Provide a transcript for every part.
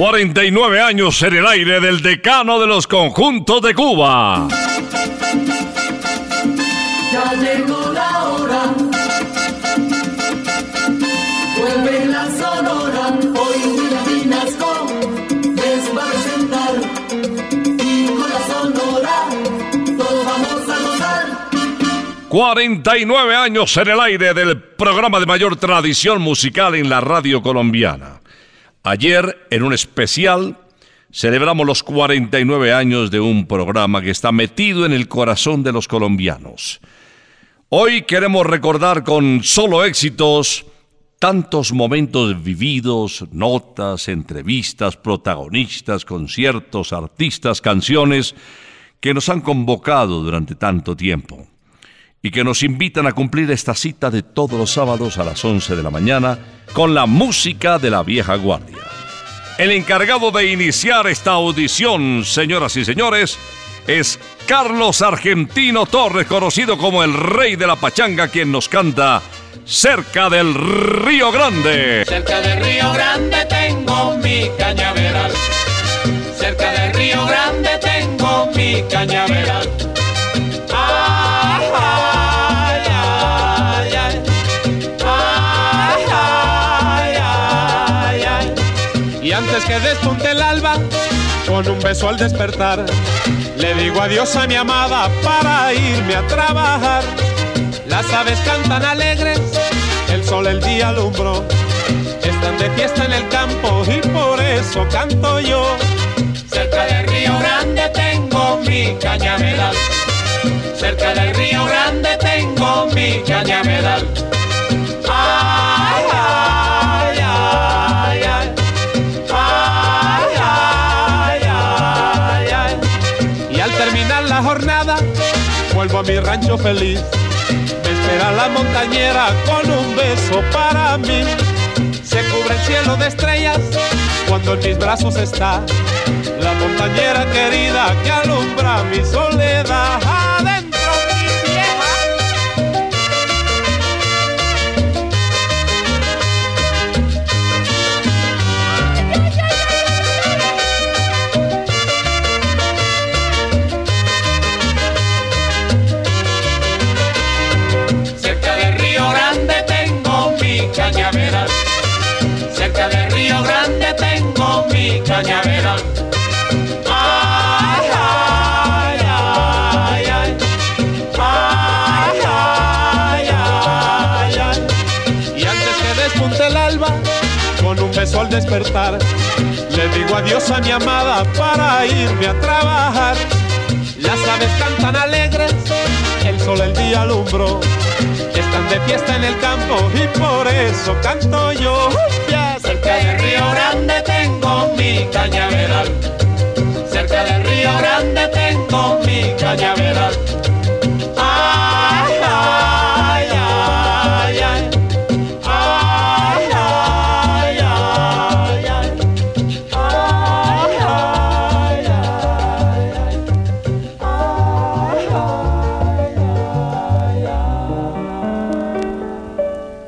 ...49 años en el aire del decano de los conjuntos de Cuba. Ya llegó la hora. Vuelve la sonora. Hoy Vinasco les va a presentar. Y con la sonora todos vamos a gozar. 49 años en el aire del programa de mayor tradición musical en la radio colombiana. Ayer, en un especial, celebramos los 49 años de un programa que está metido en el corazón de los colombianos. Hoy queremos recordar con solo éxitos tantos momentos vividos, notas, entrevistas, protagonistas, conciertos, artistas, canciones que nos han convocado durante tanto tiempo y que nos invitan a cumplir esta cita de todos los sábados a las 11 de la mañana con la música de la vieja guardia. El encargado de iniciar esta audición, señoras y señores, es Carlos Argentino Torres, conocido como el rey de la pachanga, quien nos canta cerca del Río Grande. Cerca del Río Grande tengo mi cañaveral. Cerca del Río Grande tengo mi cañaveral. Con un beso al despertar. Le digo adiós a mi amada para irme a trabajar. Las aves cantan alegres, el sol el día alumbró. Están de fiesta en el campo y por eso canto yo. Cerca del río grande tengo mi cañaveral. Cerca del río grande tengo mi cañaveral. Mi rancho feliz. Me espera la montañera con un beso para mí. Se cubre el cielo de estrellas cuando en mis brazos está la montañera querida que alumbra mi soledad. Beso al despertar, le digo adiós a mi amada para irme a trabajar. Las aves cantan alegres, el sol el día alumbró. Están de fiesta en el campo y por eso canto yo. Cerca del río grande tengo mi cañaveral. Cerca del río grande tengo mi cañaveral.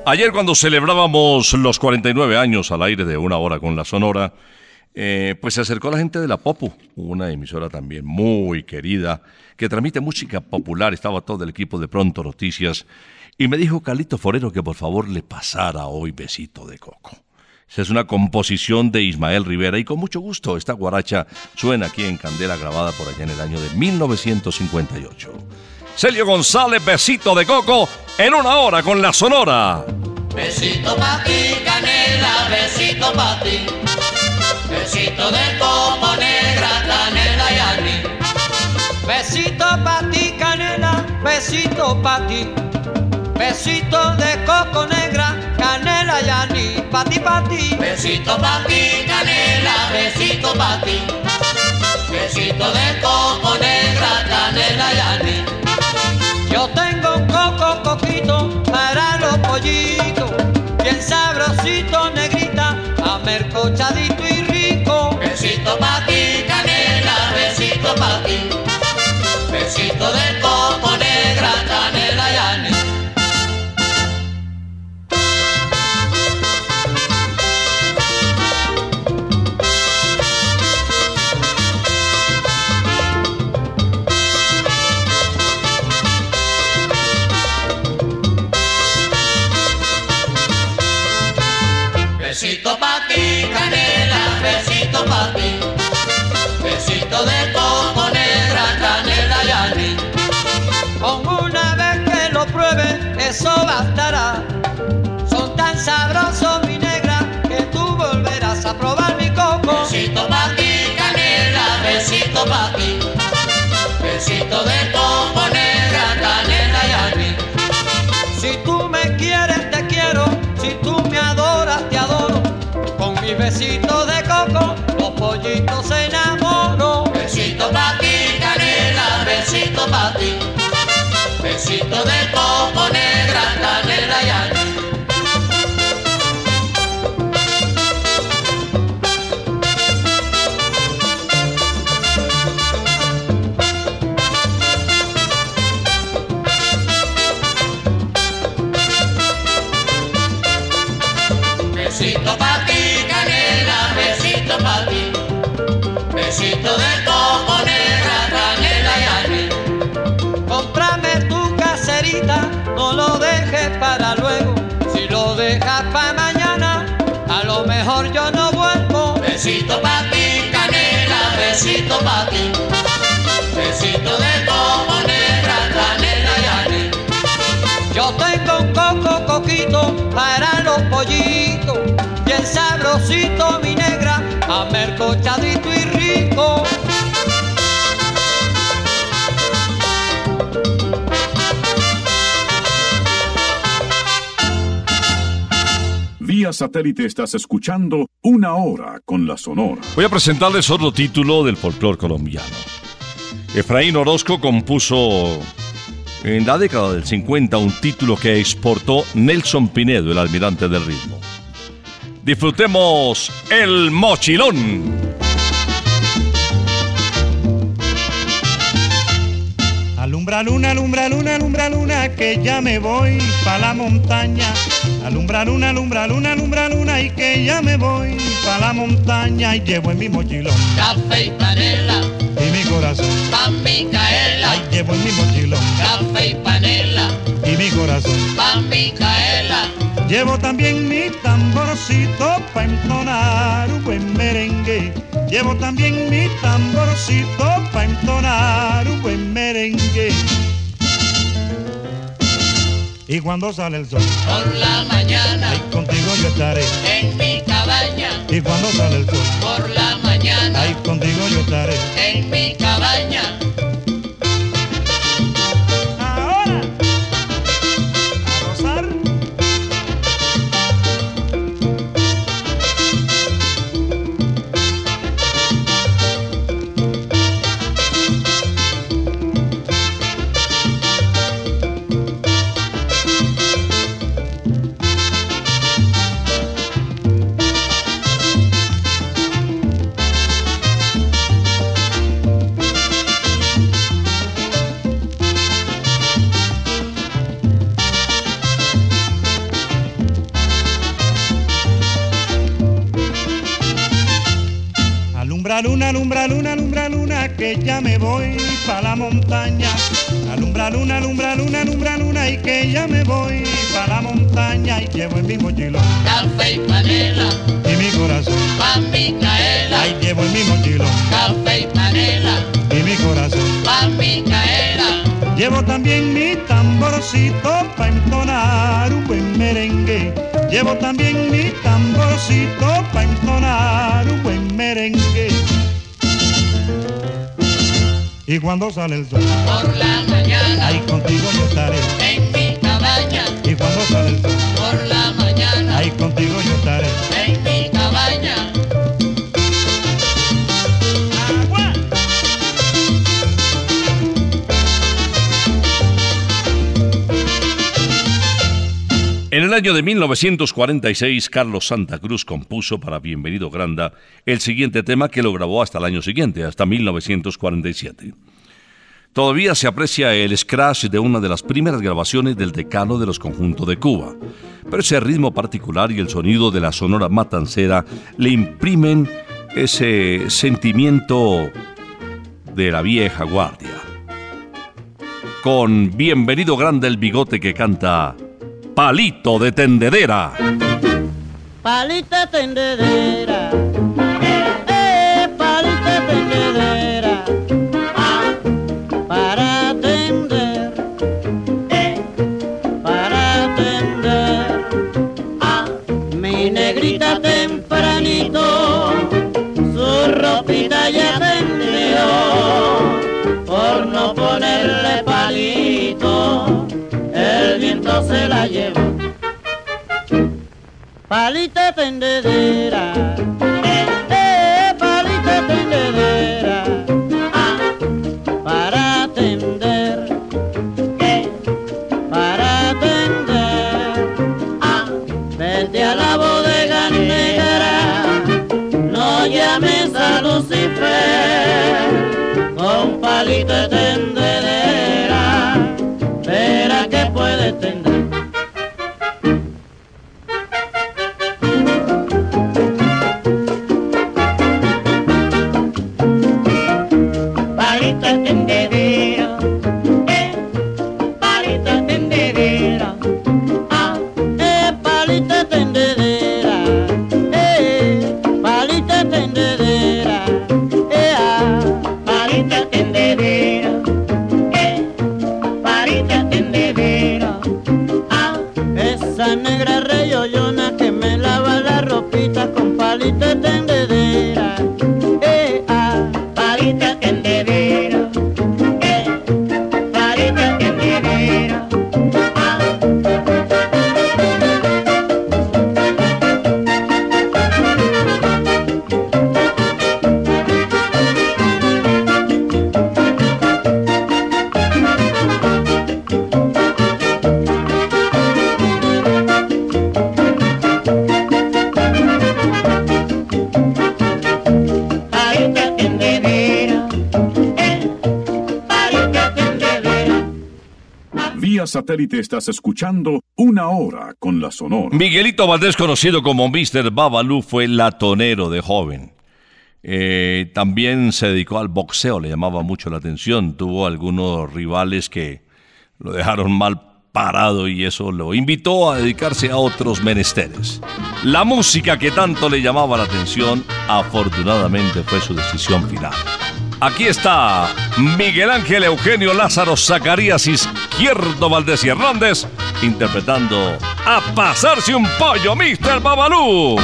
Ayer cuando celebrábamos los 49 años al aire de una hora con la Sonora, eh, pues se acercó la gente de la Popu, una emisora también muy querida, que transmite música popular, estaba todo el equipo de Pronto Noticias, y me dijo Calito Forero que por favor le pasara hoy Besito de Coco. Esa es una composición de Ismael Rivera y con mucho gusto esta guaracha suena aquí en Candela grabada por allá en el año de 1958. Celio González, Besito de Coco, en una hora con la Sonora. Besito pa' ti, canela, besito pa' ti. Besito de coco negra, canela y anís. Besito pa' ti, canela, besito pa' ti. Besito de coco negra, canela y anís, pa' ti, pa' ti. Besito pa' ti, canela, besito pa' ti. Besito de coco negra, canela y. Yo tengo un coco coquito para los pollitos, bien sabrosito, negrita, amercochadito y eso bastará. Son tan sabrosos, mi negra, que tú volverás a probar mi coco. Besito pa' ti, canela, besito pa' ti. Besito de coco negra, canela y anís. Si tú me quieres, te quiero. Si tú me adoras, te adoro. Con mi besito de coco, los pollitos se enamoran. Besito pa' ti, canela, besito pa' ti. Besito de coco negra, sabrosito mi negra, amercochadito y rico. Vía satélite estás escuchando Una Hora con la Sonora. Voy a presentarles otro título del folclore colombiano. Efraín Orozco compuso en la década del 50 un título que exportó Nelson Pinedo, el almirante del ritmo. Disfrutemos el mochilón. Alumbra luna, alumbra luna, alumbra luna, que ya me voy pa' la montaña. Alumbra luna, alumbra luna, alumbra luna, y que ya me voy pa' la montaña. Y llevo en mi mochilón Café y panela, y mi corazón. pa' Micaela. Ay, llevo en mi mochilón Café y panela, y mi corazón. pa' Micaela. Llevo también mi tamborcito pa' entonar un buen merengue. Llevo también mi tamborcito pa' entonar un buen merengue. Y cuando sale el sol, Por la mañana, ay, contigo yo estaré. en mi cabaña. Y cuando sale el sol, Por la mañana, ay, contigo yo estaré. en mi cabaña. Ya me voy pa' la montaña. Alumbra luna, alumbra luna, alumbra luna, y que ya me voy pa' la montaña. Y llevo en mi mochilón Café y panela, y mi corazón. pa' Micaela. Ay, llevo en mi mochilón Café y panela, y mi corazón. pa' Micaela. Llevo también mi tamborcito pa' entonar un buen merengue. Llevo también mi tamborcito pa' entonar un buen merengue. Y cuando sale el sol, Por la mañana, ahí contigo yo estaré. en mi cabaña. Y cuando sale el sol, Por la mañana, ahí contigo yo En el año de 1946, Carlos Santa Cruz compuso para Bienvenido Granda el siguiente tema que lo grabó hasta el año siguiente, hasta 1947. Todavía se aprecia el scratch de una de las primeras grabaciones del decano de los conjuntos de Cuba, pero ese ritmo particular y el sonido de la sonora matancera le imprimen ese sentimiento de la vieja guardia. Con Bienvenido Grande el bigote que canta Palito de Tendedera. Palita tendedera, Palita tendedera, eh, palita tendedera, ah, para tender, eh, para tender, ah, vete a la bodega negra, no llames a Lucifer, con palita tendedera, estás escuchando Una Hora con la Sonora. Miguelito Valdés, conocido como Mr. Babalú, fue latonero de joven. Eh, también se dedicó al boxeo, le llamaba mucho la atención. Tuvo algunos rivales que lo dejaron mal parado y eso lo invitó a dedicarse a otros menesteres. La música que tanto le llamaba la atención, afortunadamente fue su decisión final. Aquí está Miguel Ángel Eugenio Lázaro Zacarías Izquierdo Valdés y Hernández interpretando A pasarse un pollo, Mr. Babalú.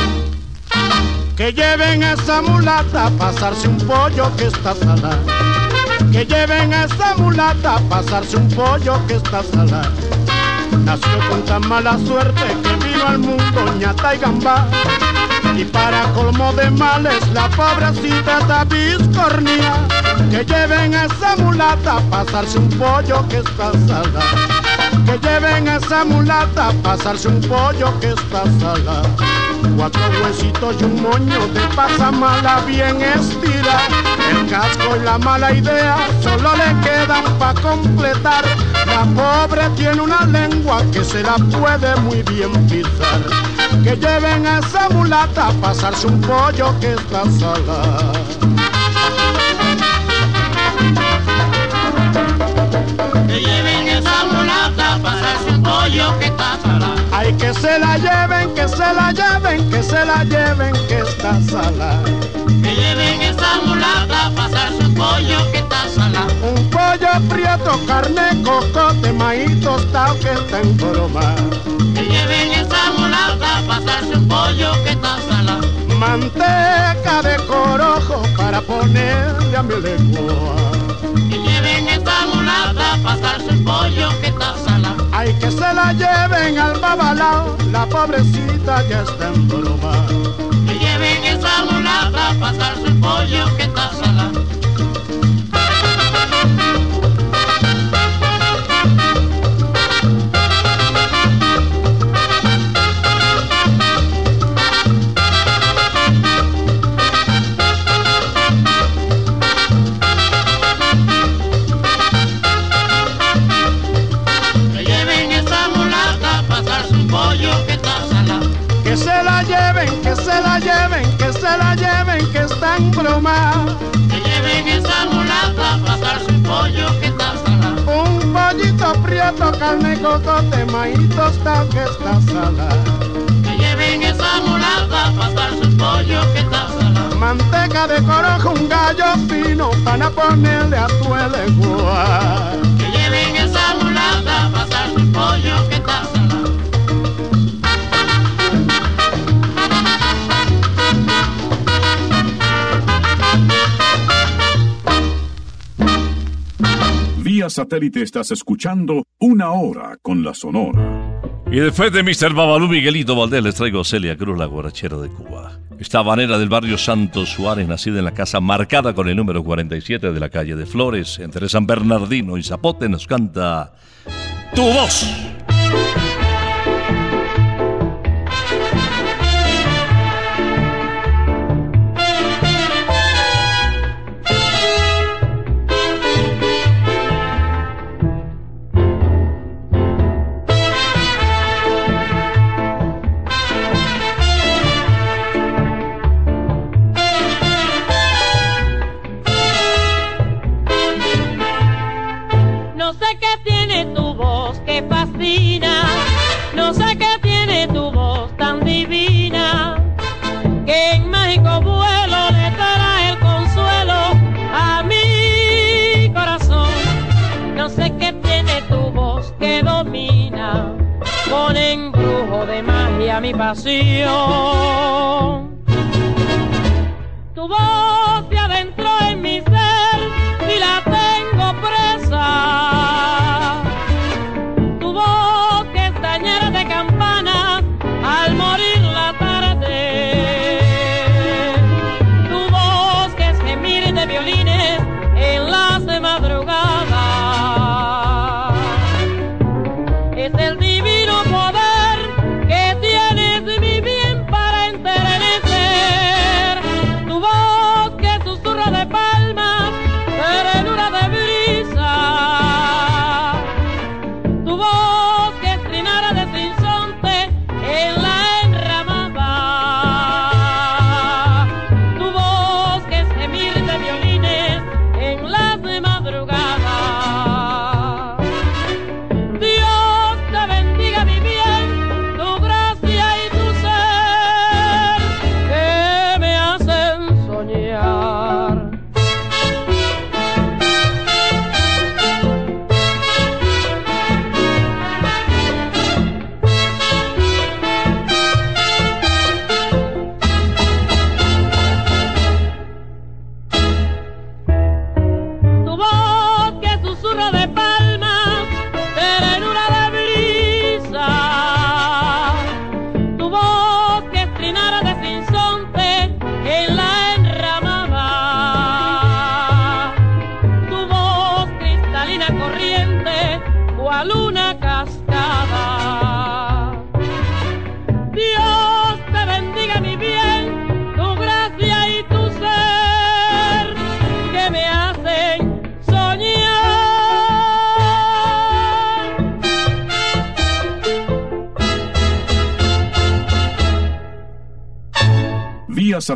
Que lleven a esa mulata a pasarse un pollo que está salada. Que lleven a esa mulata a pasarse un pollo que está salada. Nació con tan mala suerte que vino al mundo ñata y gambá. Y para colmo de males la pobrecita está biscornía. Que lleven a esa mulata a pasarse un pollo que está salada. Que lleven a esa mulata a pasarse un pollo que está salada. Cuatro huesitos y un moño de pasamala bien estira. El casco y la mala idea solo le quedan pa' completar. La pobre tiene una lengua que se la puede muy bien pisar. Que lleven a esa mulata a pasarse un pollo que está sola. Pollo que está salada. Ay, que se la lleven, que se la lleven, que se la lleven, que está salada. Que lleven esa mulata a pasarse un pollo que está salada. Un pollo prieto, carne, cocote, maíz tostado que está en broma. Que lleven esa mulata a pasarse un pollo que está salada. Manteca de corojo para ponerle a mi lengua. Que lleven esa mulata a pasarse un pollo que está salada. Ay, que se la lleven al babalao, la pobrecita ya está en broma. Que lleven esa mulata a pasarse un pollo que está salada. Lleven, que lleven esa mulata a pasarse un pollo que está salada. Un pollito prieto, carne, cocote, maíz tostado que está salada. Que lleven esa mulata a pasarse un pollo que está salada. Manteca de corojo, un gallo fino para ponerle a tu lengua. Que lleven esa mulata a pasarse un pollo que está. Satélite estás escuchando Una Hora con la Sonora. Y después de Mr. Babalú Miguelito Valdés les traigo a Celia Cruz, la guarachera de Cuba. Esta habanera del barrio Santos Suárez, nacida en la casa marcada con el número 47 de la calle de Flores, entre San Bernardino y Zapote, nos canta Tu voz.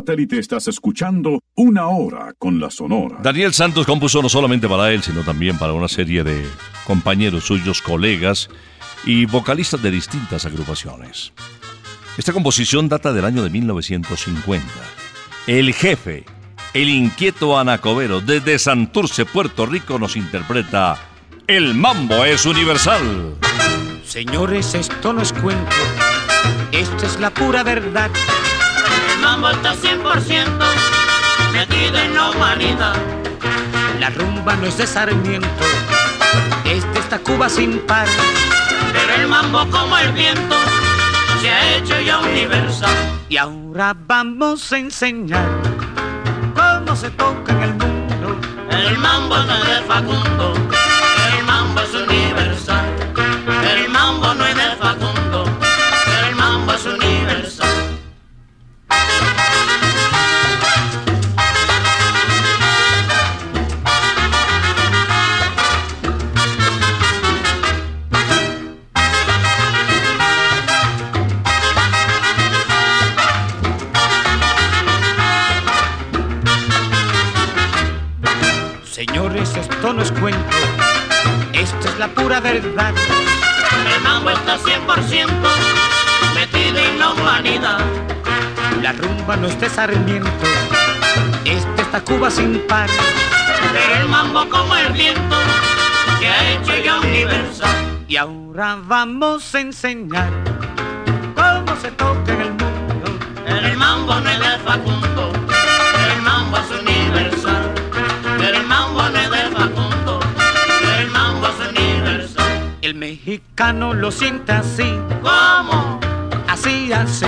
Satélite estás escuchando Una Hora con la Sonora. Daniel Santos compuso no solamente para él, sino también para una serie de compañeros suyos, colegas y vocalistas de distintas agrupaciones. Esta composición data del año de 1950. El jefe, el inquieto Anacobero, desde Santurce, Puerto Rico, nos interpreta El mambo es universal. Señores, esto no es cuento, esto es la pura verdad. El mambo está 100% metido en la humanidad. La rumba no es de Sarmiento, es de esta Cuba sin par. Pero el mambo como el viento se ha hecho ya universal. Y ahora vamos a enseñar cómo se toca en el mundo. El mambo no es de Facundo, la pura verdad. El mambo está 100% metido en la humanidad. La rumba no es de Sarmiento, es de esta Cuba sin par. Pero el mambo como el viento se ha hecho ya universal. Y ahora vamos a enseñar cómo se toca en el mundo. El mambo no es de Facundo, El mexicano lo siente así, ¿Cómo? así, así.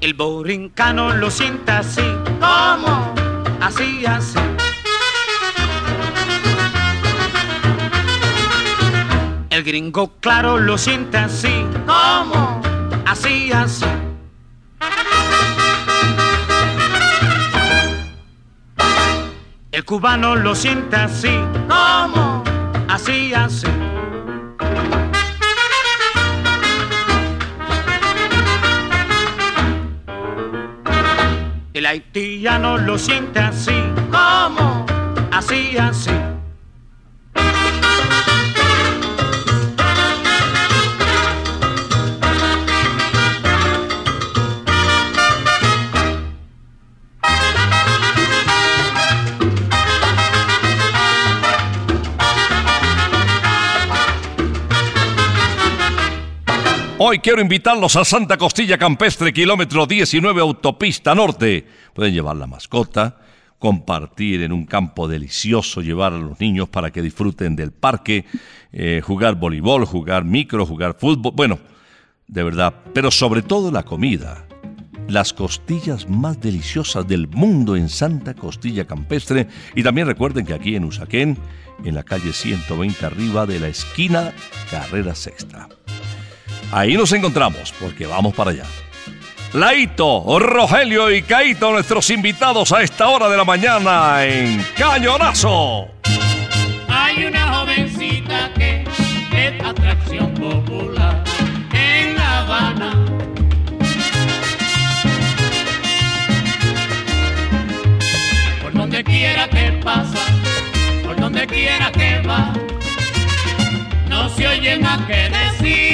El borincano lo siente así, ¿Cómo? así, así. El gringo claro lo siente así, ¿Cómo? así, así. El cubano lo siente así, ¿Cómo? así, así. El haitiano lo siente así, ¿Cómo? así, así. Hoy quiero invitarlos a Santa Costilla Campestre, kilómetro 19, autopista norte. Pueden llevar la mascota, compartir en un campo delicioso, llevar a los niños para que disfruten del parque, eh, jugar voleibol, jugar micro, jugar fútbol. Bueno, de verdad, pero sobre todo la comida. Las costillas más deliciosas del mundo en Santa Costilla Campestre. Y también recuerden que aquí en Usaquén, en la calle 120 arriba de la esquina Carrera Sexta. Ahí nos encontramos, porque vamos para allá. Laito, Rogelio y Caito, nuestros invitados a esta hora de la mañana en Cañonazo. Hay una jovencita que es atracción popular en La Habana. Por donde quiera que pasa, por donde quiera que va, no se oye más que decir.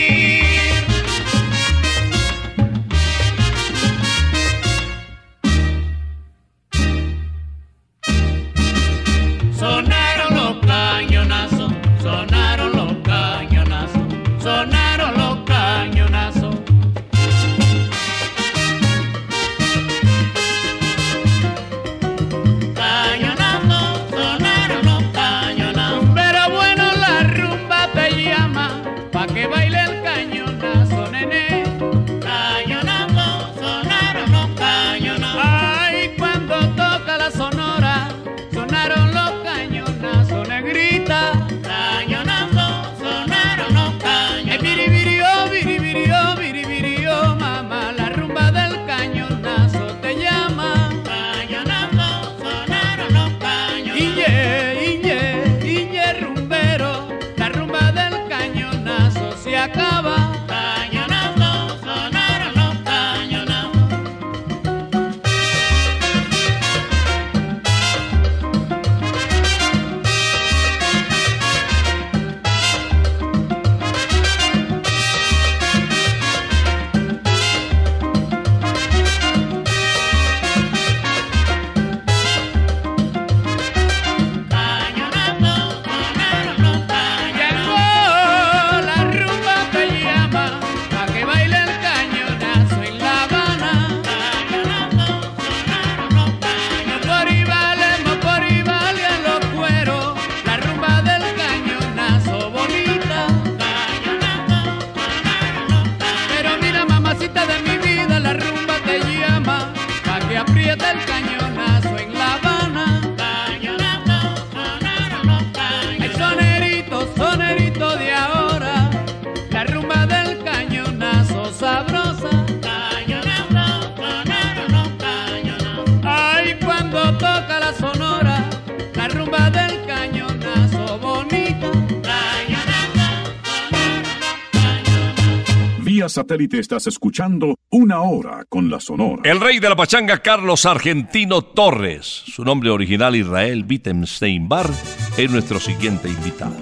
Satélite estás escuchando Una Hora con la Sonora. El rey de la pachanga, Carlos Argentino Torres, su nombre original Israel Wittgenstein Bar, es nuestro siguiente invitado.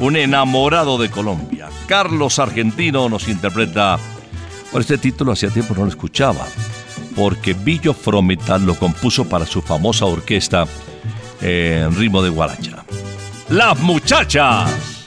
Un enamorado de Colombia. Carlos Argentino nos interpreta. Por este título hacía tiempo no lo escuchaba, porque Billo Frometal lo compuso para su famosa orquesta eh, en ritmo de guaracha. Las muchachas.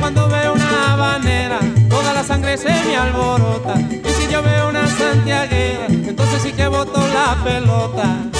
Cuando veo una habanera, toda la sangre se me alborota. Y si yo veo una santiaguera, entonces sí que boto la pelota.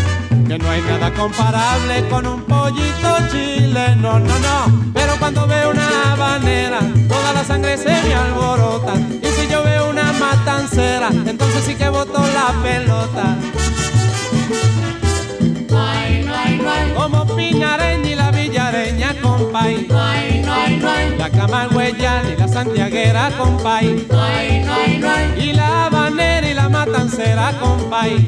Que no hay nada comparable con un pollito chileno, no, no. Pero cuando veo una habanera, toda la sangre se me alborota. Y si yo veo una matancera, entonces sí que boto la pelota. No no no. Como Pinareña y la Villareña, compay. No no no. La Camagüeyana y la Santiaguera, compay. No no no. Y la habanera y la matancera, compay.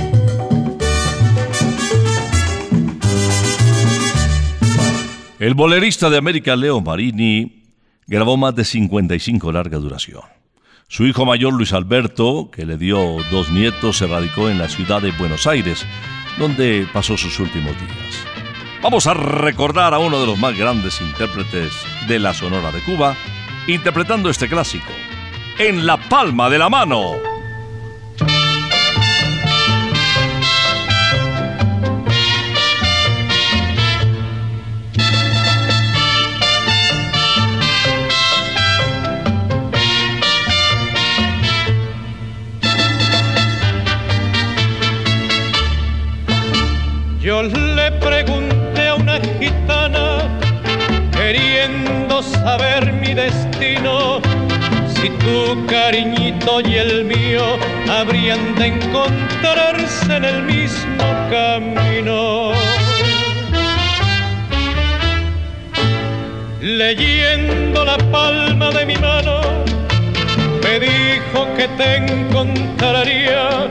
El bolerista de América, Leo Marini, grabó más de 55 larga duración. Su hijo mayor, Luis Alberto, que le dio dos nietos, se radicó en la ciudad de Buenos Aires, donde pasó sus últimos días. Vamos a recordar a uno de los más grandes intérpretes de la Sonora de Cuba, interpretando este clásico, En la palma de la mano. Le pregunté a una gitana, queriendo saber mi destino, si tu cariñito y el mío habrían de encontrarse en el mismo camino. Leyendo la palma de mi mano, me dijo que te encontraría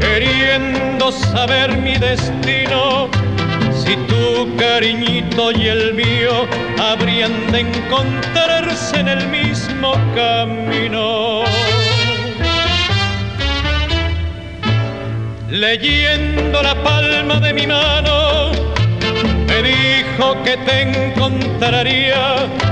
queriendo saber mi destino, si tu cariñito y el mío habrían de encontrarse en el mismo camino. Leyendo la palma de mi mano, me dijo que te encontraría.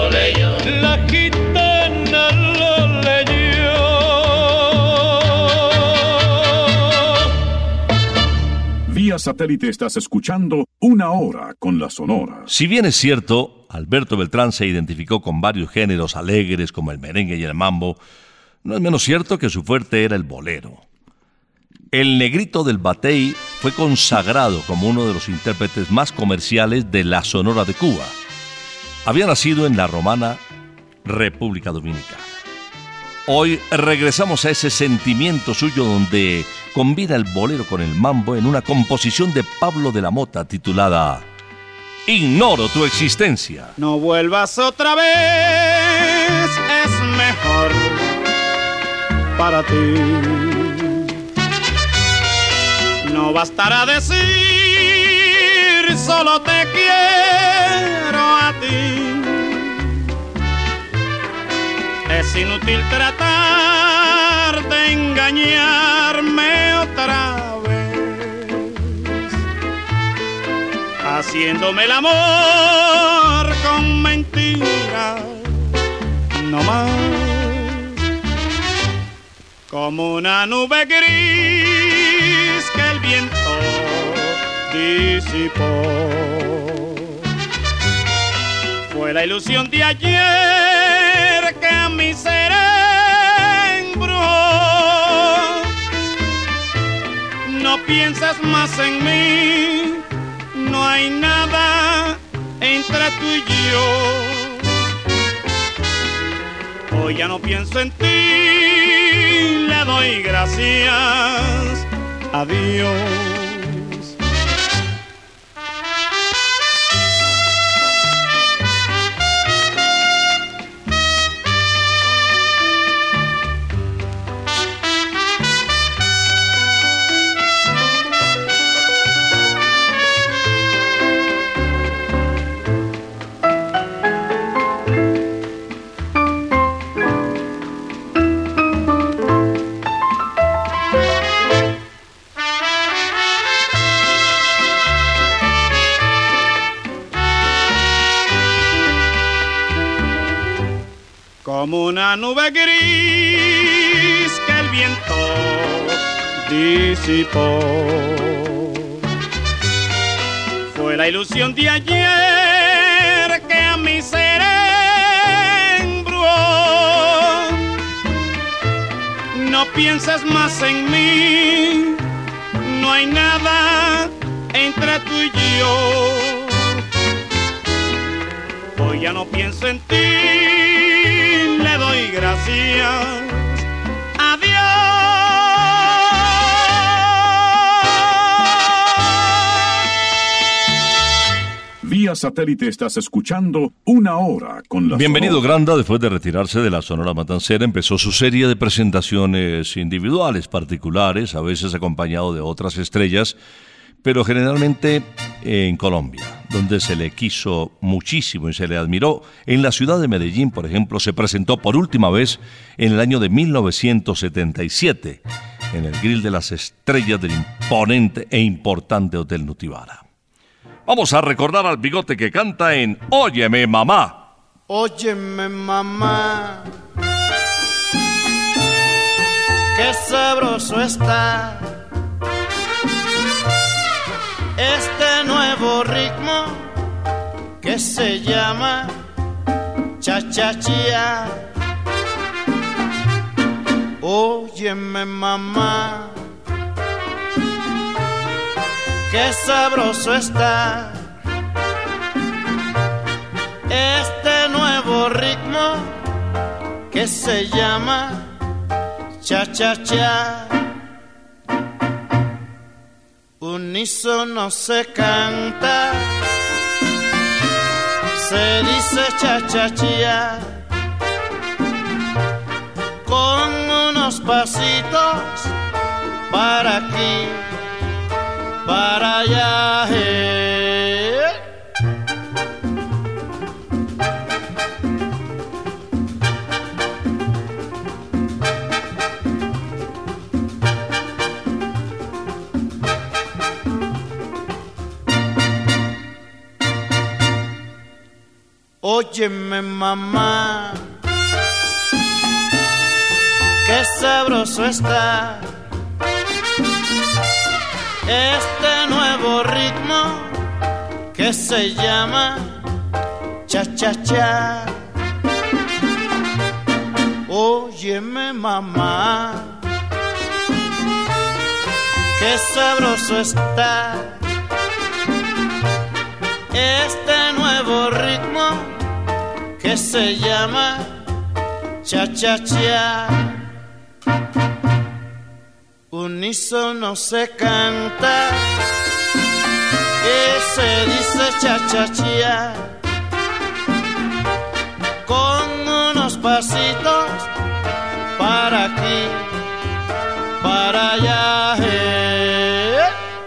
Satélite estás escuchando Una Hora con la Sonora. Si bien es cierto, Alberto Beltrán se identificó con varios géneros alegres como el merengue y el mambo, no es menos cierto que su fuerte era el bolero. El negrito del batey fue consagrado como uno de los intérpretes más comerciales de la Sonora de Cuba. Había nacido en la romana República Dominicana. Hoy regresamos a ese sentimiento suyo donde combina el bolero con el mambo en una composición de Pablo de la Mota titulada Ignoro tu existencia. No vuelvas otra vez, es mejor para ti. No bastará decir, solo te quiero a ti. Es inútil tratar de engañarme otra vez haciéndome el amor con mentiras, no más. Como una nube gris que el viento disipó. Fue la ilusión de ayer piensas más en mí, no hay nada entre tú y yo. Hoy ya no pienso en ti, le doy gracias a Dios. Una nube gris que el viento disipó. Fue la ilusión de ayer que a mi ser. No pienses más en mí, no hay nada entre tú y yo. Hoy ya no pienso en ti, le doy gracias. A Vía satélite estás escuchando Una Hora con la Bienvenido Sonora. Granda, después de retirarse de la Sonora Matancera, empezó su serie de presentaciones individuales, particulares, a veces acompañado de otras estrellas, pero generalmente en Colombia, donde se le quiso muchísimo y se le admiró. En la ciudad de Medellín, por ejemplo, se presentó por última vez en el año de 1977, en el Grill de las Estrellas del imponente e importante Hotel Nutibara. Vamos a recordar al bigote que canta en Óyeme mamá. Óyeme mamá, qué sabroso está este nuevo ritmo que se llama cha-cha-chía. Óyeme mamá, qué sabroso está este nuevo ritmo que se llama cha-cha-cha. Unísono se canta, se dice cha cha cha. Con unos pasitos para aquí, Óyeme mamá, qué sabroso está este nuevo ritmo que se llama cha cha cha. Óyeme mamá, qué sabroso está este nuevo ritmo que se llama cha cha cha. Unísono se canta y se dice cha cha cha. Con unos pasitos para aquí, para allá.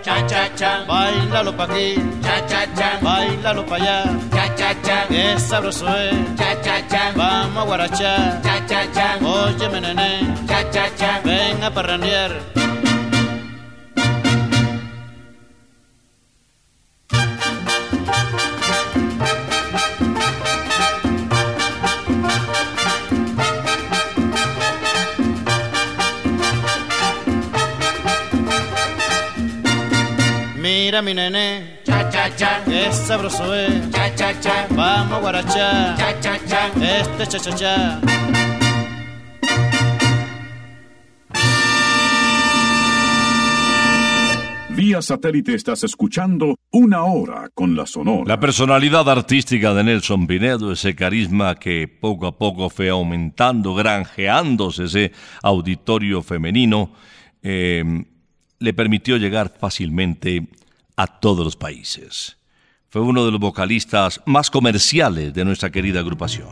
Cha cha cha, Bailalo pa' aquí, cha cha cha, bailalo pa' allá. cha cha cha, Qué sabroso es, cha cha cha, vamos a guarachar. cha cha cha, Óyeme nené, cha cha cha. ven a parrandear. Mira mi nené, Cha cha cha, qué sabroso es. cha cha cha, Vamos a guarachar. cha cha cha. Este cha cha cha. Vía satélite estás escuchando Una Hora con la Sonora. La personalidad artística de Nelson Pinedo, ese carisma que poco a poco fue aumentando, granjeándose ese auditorio femenino, eh, le permitió llegar fácilmente a todos los países. Fue uno de los vocalistas más comerciales de nuestra querida agrupación.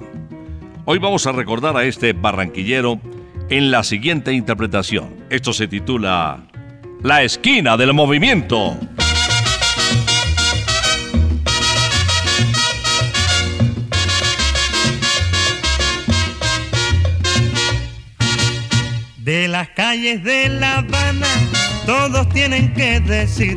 Hoy vamos a recordar a este barranquillero en la siguiente interpretación. Esto se titula La esquina del movimiento. De las calles de La Habana, todos tienen que decir,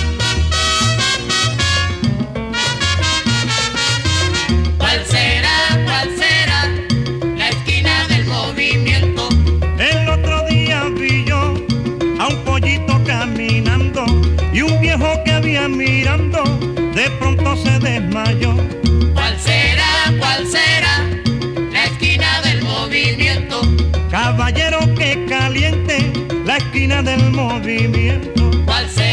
Esquina del movimiento. ¿Cuál será,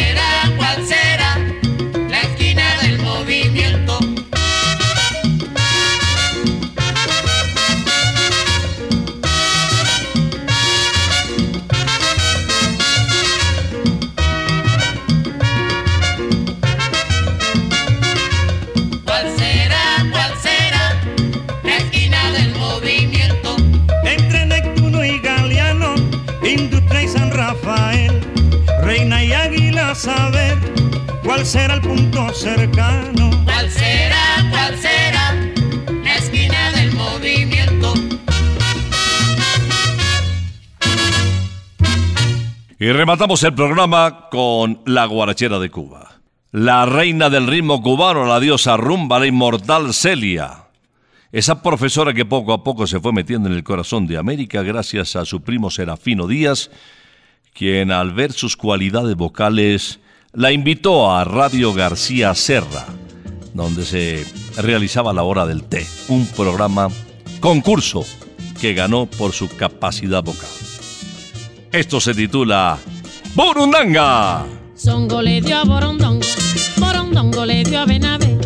saber cuál será el punto cercano. ¿Cuál será, cuál será la esquina del movimiento? Y rematamos el programa con La Guarachera de Cuba. La reina del ritmo cubano, la diosa rumba, la inmortal Celia. Esa profesora que poco a poco se fue metiendo en el corazón de América gracias a su primo Serafino Díaz, quien al ver sus cualidades vocales la invitó a Radio García Serra, donde se realizaba la hora del té, un programa concurso que ganó por su capacidad vocal. Esto se titula Burundanga. Songo le dio a Borondongo, Borondongo le dio a.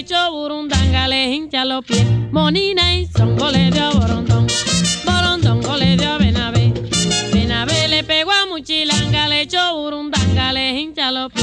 Echó Burundanga, le hincha los pies. Monina y Songo le dio a Borondongo, le dio Benavé. Benavé le pegó a Muchilanga, le echó Burundanga, le hincha los pies.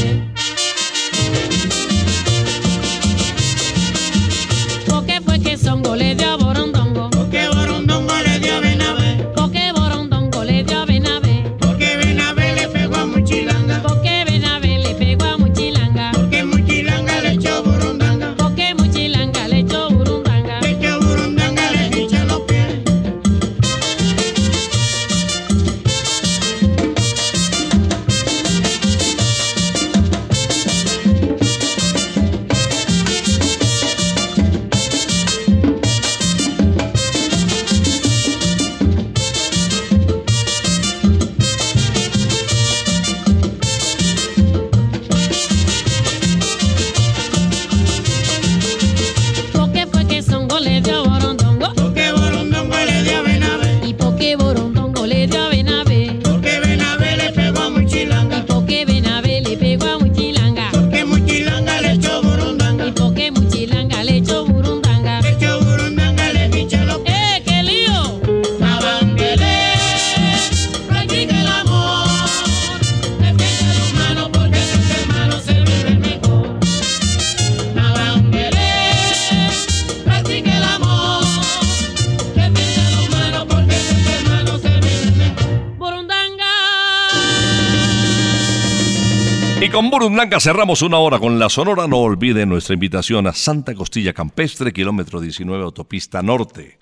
Con Burundanga cerramos una hora con la Sonora. No olviden nuestra invitación a Santa Costilla Campestre, kilómetro 19, autopista norte.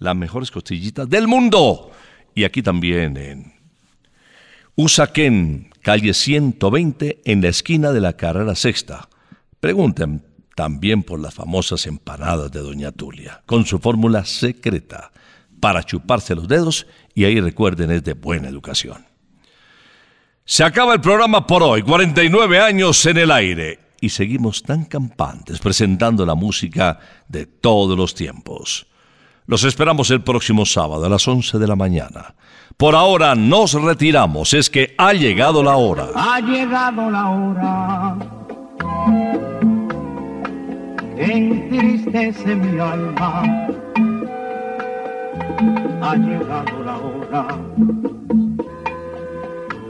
Las mejores costillitas del mundo. Y aquí también en Usaquén, calle 120, en la esquina de la carrera sexta. Pregunten también por las famosas empanadas de Doña Tulia, con su fórmula secreta para chuparse los dedos y ahí recuerden es de buena educación. Se acaba el programa por hoy, 49 años en el aire, y seguimos tan campantes presentando la música de todos los tiempos. Los esperamos el próximo sábado a las 11 de la mañana. Por ahora nos retiramos, es que ha llegado la hora. Ha llegado la hora entristece mi alma. Ha llegado la hora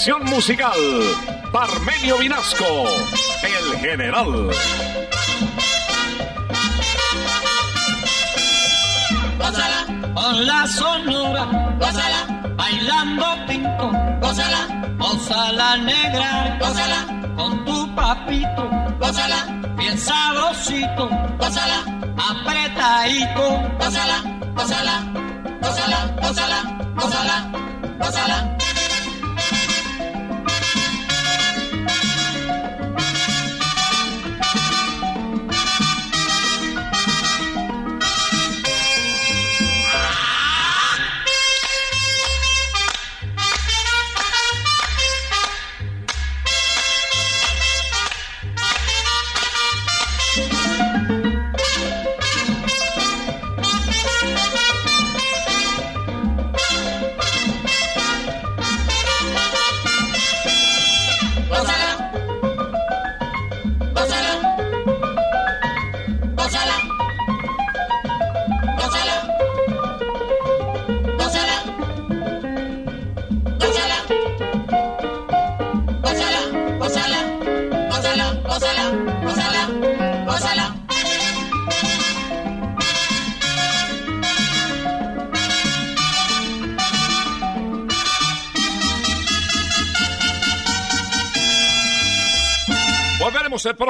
Selección musical, Parmenio Vinasco, el general. Gózala, con la sonora, gózala, bailando pinto, gózala, gózala negra, gózala, con tu papito, gózala, bien sabrosito, gózala, apretadito, gózala, gózala, gózala,